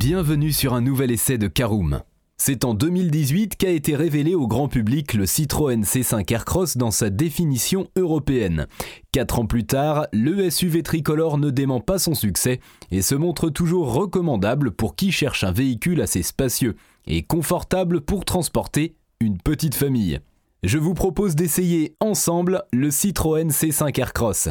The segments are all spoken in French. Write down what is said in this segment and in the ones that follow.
Bienvenue sur un nouvel essai de Caroom. C'est en 2018 qu'a été révélé au grand public le Citroën C5 Aircross dans sa définition européenne. Quatre ans plus tard, le SUV tricolore ne dément pas son succès et se montre toujours recommandable pour qui cherche un véhicule assez spacieux et confortable pour transporter une petite famille. Je vous propose d'essayer ensemble le Citroën C5 Aircross.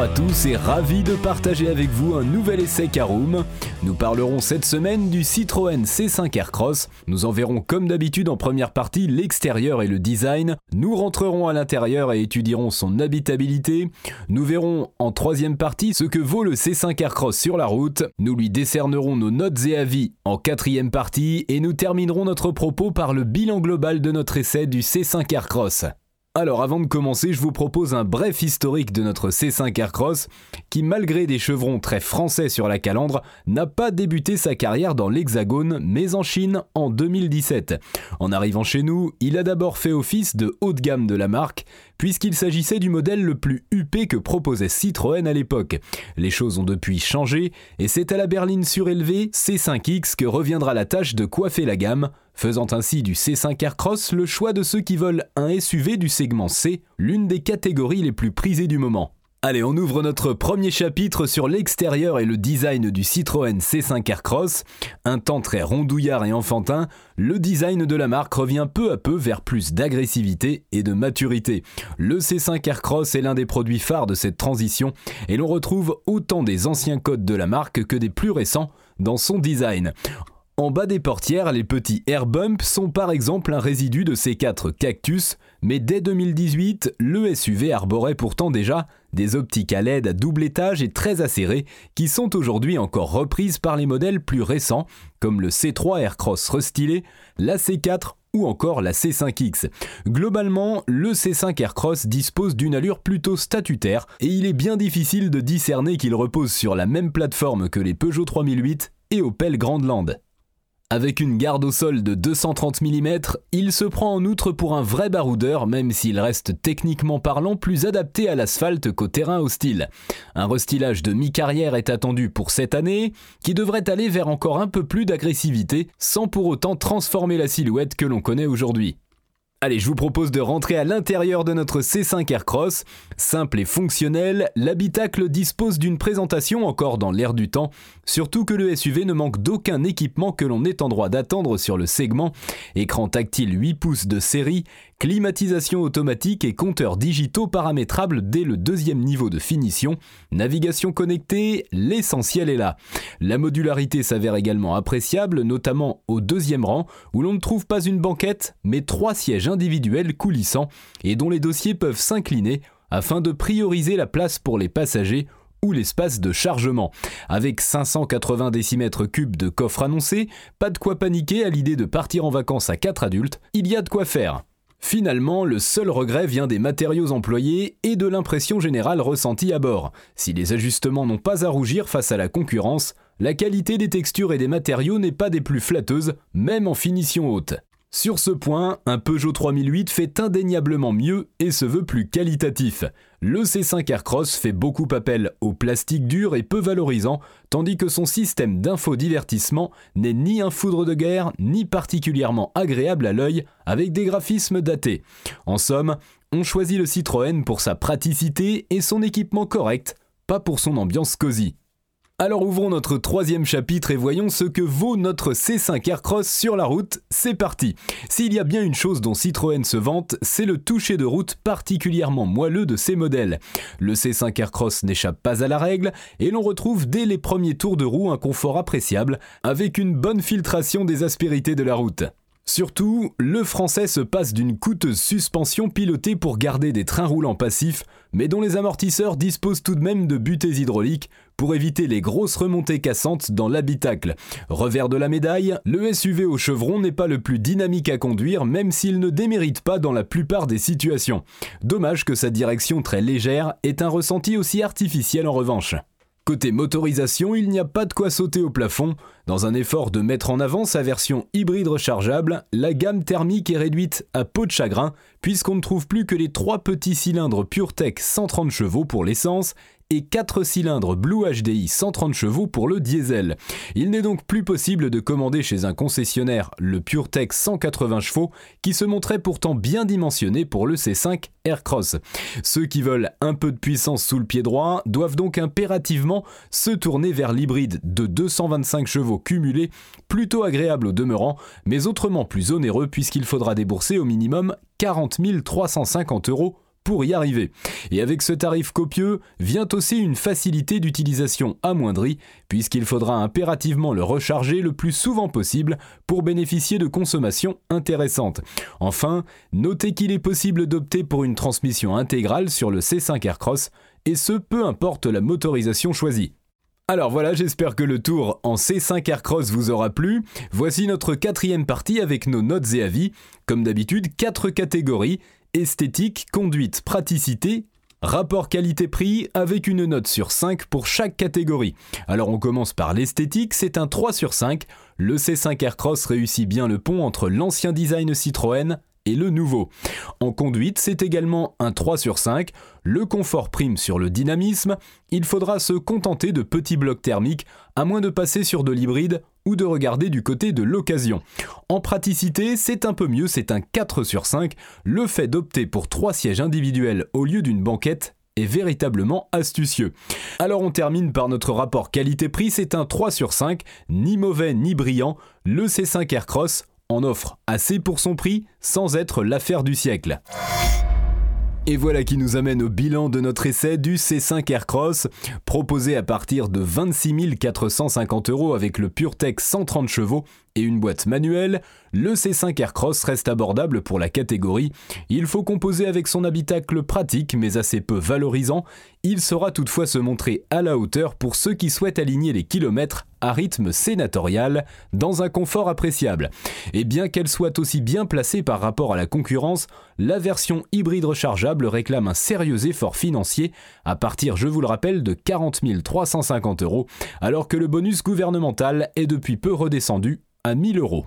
Bonjour à tous et ravi de partager avec vous un nouvel essai Caroom. Nous parlerons cette semaine du Citroën C5 Aircross. Nous en verrons comme d'habitude en première partie l'extérieur et le design. Nous rentrerons à l'intérieur et étudierons son habitabilité. Nous verrons en troisième partie ce que vaut le C5 Aircross sur la route. Nous lui décernerons nos notes et avis en quatrième partie et nous terminerons notre propos par le bilan global de notre essai du C5 Aircross. Alors avant de commencer, je vous propose un bref historique de notre C5 Aircross, qui malgré des chevrons très français sur la calandre, n'a pas débuté sa carrière dans l'Hexagone, mais en Chine en 2017. En arrivant chez nous, il a d'abord fait office de haut de gamme de la marque, puisqu'il s'agissait du modèle le plus huppé que proposait Citroën à l'époque. Les choses ont depuis changé, et c'est à la berline surélevée C5X que reviendra la tâche de coiffer la gamme, faisant ainsi du C5 Aircross le choix de ceux qui veulent un SUV du segment C, l'une des catégories les plus prisées du moment. Allez, on ouvre notre premier chapitre sur l'extérieur et le design du Citroën C5 Aircross. Un temps très rondouillard et enfantin, le design de la marque revient peu à peu vers plus d'agressivité et de maturité. Le C5 Aircross est l'un des produits phares de cette transition et l'on retrouve autant des anciens codes de la marque que des plus récents dans son design. En bas des portières, les petits air bumps sont par exemple un résidu de ces quatre cactus, mais dès 2018, le SUV arborait pourtant déjà des optiques à LED à double étage et très acérées qui sont aujourd'hui encore reprises par les modèles plus récents comme le C3 Aircross restylé, la C4 ou encore la C5X. Globalement, le C5 Aircross dispose d'une allure plutôt statutaire et il est bien difficile de discerner qu'il repose sur la même plateforme que les Peugeot 3008 et Opel Grandland. Avec une garde au sol de 230 mm, il se prend en outre pour un vrai baroudeur, même s'il reste techniquement parlant plus adapté à l'asphalte qu'au terrain hostile. Un restylage de mi-carrière est attendu pour cette année, qui devrait aller vers encore un peu plus d'agressivité, sans pour autant transformer la silhouette que l'on connaît aujourd'hui. Allez, je vous propose de rentrer à l'intérieur de notre C5 Aircross. Simple et fonctionnel, l'habitacle dispose d'une présentation encore dans l'air du temps, surtout que le SUV ne manque d'aucun équipement que l'on est en droit d'attendre sur le segment. Écran tactile 8 pouces de série, climatisation automatique et compteurs digitaux paramétrables dès le deuxième niveau de finition, navigation connectée, l'essentiel est là. La modularité s'avère également appréciable, notamment au deuxième rang, où l'on ne trouve pas une banquette, mais trois sièges individuels coulissants et dont les dossiers peuvent s'incliner afin de prioriser la place pour les passagers ou l'espace de chargement. Avec 580 décimètres cubes de coffre annoncé, pas de quoi paniquer à l'idée de partir en vacances à 4 adultes, il y a de quoi faire. Finalement, le seul regret vient des matériaux employés et de l'impression générale ressentie à bord. Si les ajustements n'ont pas à rougir face à la concurrence, la qualité des textures et des matériaux n'est pas des plus flatteuses, même en finition haute. Sur ce point, un Peugeot 3008 fait indéniablement mieux et se veut plus qualitatif. Le C5 Aircross fait beaucoup appel au plastique dur et peu valorisant, tandis que son système d'infodivertissement n'est ni un foudre de guerre, ni particulièrement agréable à l'œil, avec des graphismes datés. En somme, on choisit le Citroën pour sa praticité et son équipement correct, pas pour son ambiance cosy. Alors ouvrons notre troisième chapitre et voyons ce que vaut notre C5 Aircross sur la route. C'est parti S'il y a bien une chose dont Citroën se vante, c'est le toucher de route particulièrement moelleux de ses modèles. Le C5 Aircross n'échappe pas à la règle et l'on retrouve dès les premiers tours de roue un confort appréciable avec une bonne filtration des aspérités de la route. Surtout, le français se passe d'une coûteuse suspension pilotée pour garder des trains roulants passifs, mais dont les amortisseurs disposent tout de même de butées hydrauliques pour éviter les grosses remontées cassantes dans l'habitacle. Revers de la médaille, le SUV au chevron n'est pas le plus dynamique à conduire même s'il ne démérite pas dans la plupart des situations. Dommage que sa direction très légère ait un ressenti aussi artificiel en revanche. Côté motorisation, il n'y a pas de quoi sauter au plafond. Dans un effort de mettre en avant sa version hybride rechargeable, la gamme thermique est réduite à peau de chagrin, puisqu'on ne trouve plus que les trois petits cylindres PureTech 130 chevaux pour l'essence et 4 cylindres Blue HDI 130 chevaux pour le diesel. Il n'est donc plus possible de commander chez un concessionnaire le PureTech 180 chevaux qui se montrait pourtant bien dimensionné pour le C5 Aircross. Ceux qui veulent un peu de puissance sous le pied droit doivent donc impérativement se tourner vers l'hybride de 225 chevaux cumulés, plutôt agréable au demeurant, mais autrement plus onéreux puisqu'il faudra débourser au minimum 40 350 euros pour y arriver. Et avec ce tarif copieux vient aussi une facilité d'utilisation amoindrie, puisqu'il faudra impérativement le recharger le plus souvent possible pour bénéficier de consommations intéressantes. Enfin, notez qu'il est possible d'opter pour une transmission intégrale sur le C5 Aircross, et ce peu importe la motorisation choisie. Alors voilà, j'espère que le tour en C5 Aircross vous aura plu. Voici notre quatrième partie avec nos notes et avis. Comme d'habitude, quatre catégories esthétique, conduite, praticité, rapport qualité-prix avec une note sur 5 pour chaque catégorie. Alors on commence par l'esthétique, c'est un 3 sur 5. Le C5 Aircross réussit bien le pont entre l'ancien design Citroën le nouveau. En conduite, c'est également un 3 sur 5. Le confort prime sur le dynamisme. Il faudra se contenter de petits blocs thermiques, à moins de passer sur de l'hybride ou de regarder du côté de l'occasion. En praticité, c'est un peu mieux, c'est un 4 sur 5. Le fait d'opter pour 3 sièges individuels au lieu d'une banquette est véritablement astucieux. Alors on termine par notre rapport qualité-prix, c'est un 3 sur 5, ni mauvais ni brillant. Le C5 Aircross en offre assez pour son prix sans être l'affaire du siècle. Et voilà qui nous amène au bilan de notre essai du C5 Aircross, proposé à partir de 26 450 euros avec le PureTech 130 chevaux et une boîte manuelle, le C5 Aircross reste abordable pour la catégorie. Il faut composer avec son habitacle pratique mais assez peu valorisant. Il saura toutefois se montrer à la hauteur pour ceux qui souhaitent aligner les kilomètres à rythme sénatorial dans un confort appréciable. Et bien qu'elle soit aussi bien placée par rapport à la concurrence, la version hybride rechargeable réclame un sérieux effort financier à partir, je vous le rappelle, de 40 350 euros, alors que le bonus gouvernemental est depuis peu redescendu à 1000 euros.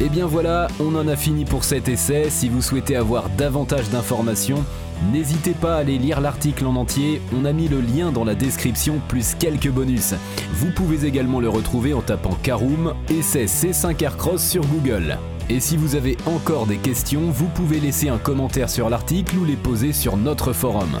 Et eh bien voilà, on en a fini pour cet essai. Si vous souhaitez avoir davantage d'informations, n'hésitez pas à aller lire l'article en entier. On a mis le lien dans la description plus quelques bonus. Vous pouvez également le retrouver en tapant Caroom essai C5 Aircross sur Google. Et si vous avez encore des questions, vous pouvez laisser un commentaire sur l'article ou les poser sur notre forum.